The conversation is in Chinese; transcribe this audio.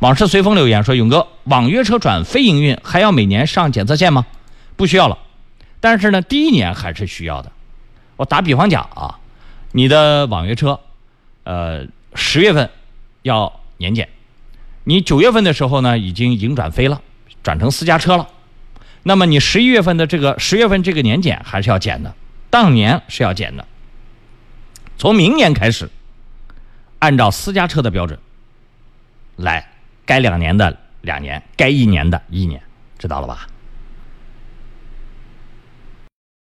往事随风留言说：“勇哥，网约车转非营运还要每年上检测线吗？不需要了，但是呢，第一年还是需要的。我打比方讲啊，你的网约车，呃，十月份要年检，你九月份的时候呢，已经营转非了，转成私家车了。那么你十一月份的这个十月份这个年检还是要检的，当年是要检的。从明年开始，按照私家车的标准来。”该两年的两年，该一年的一年，知道了吧？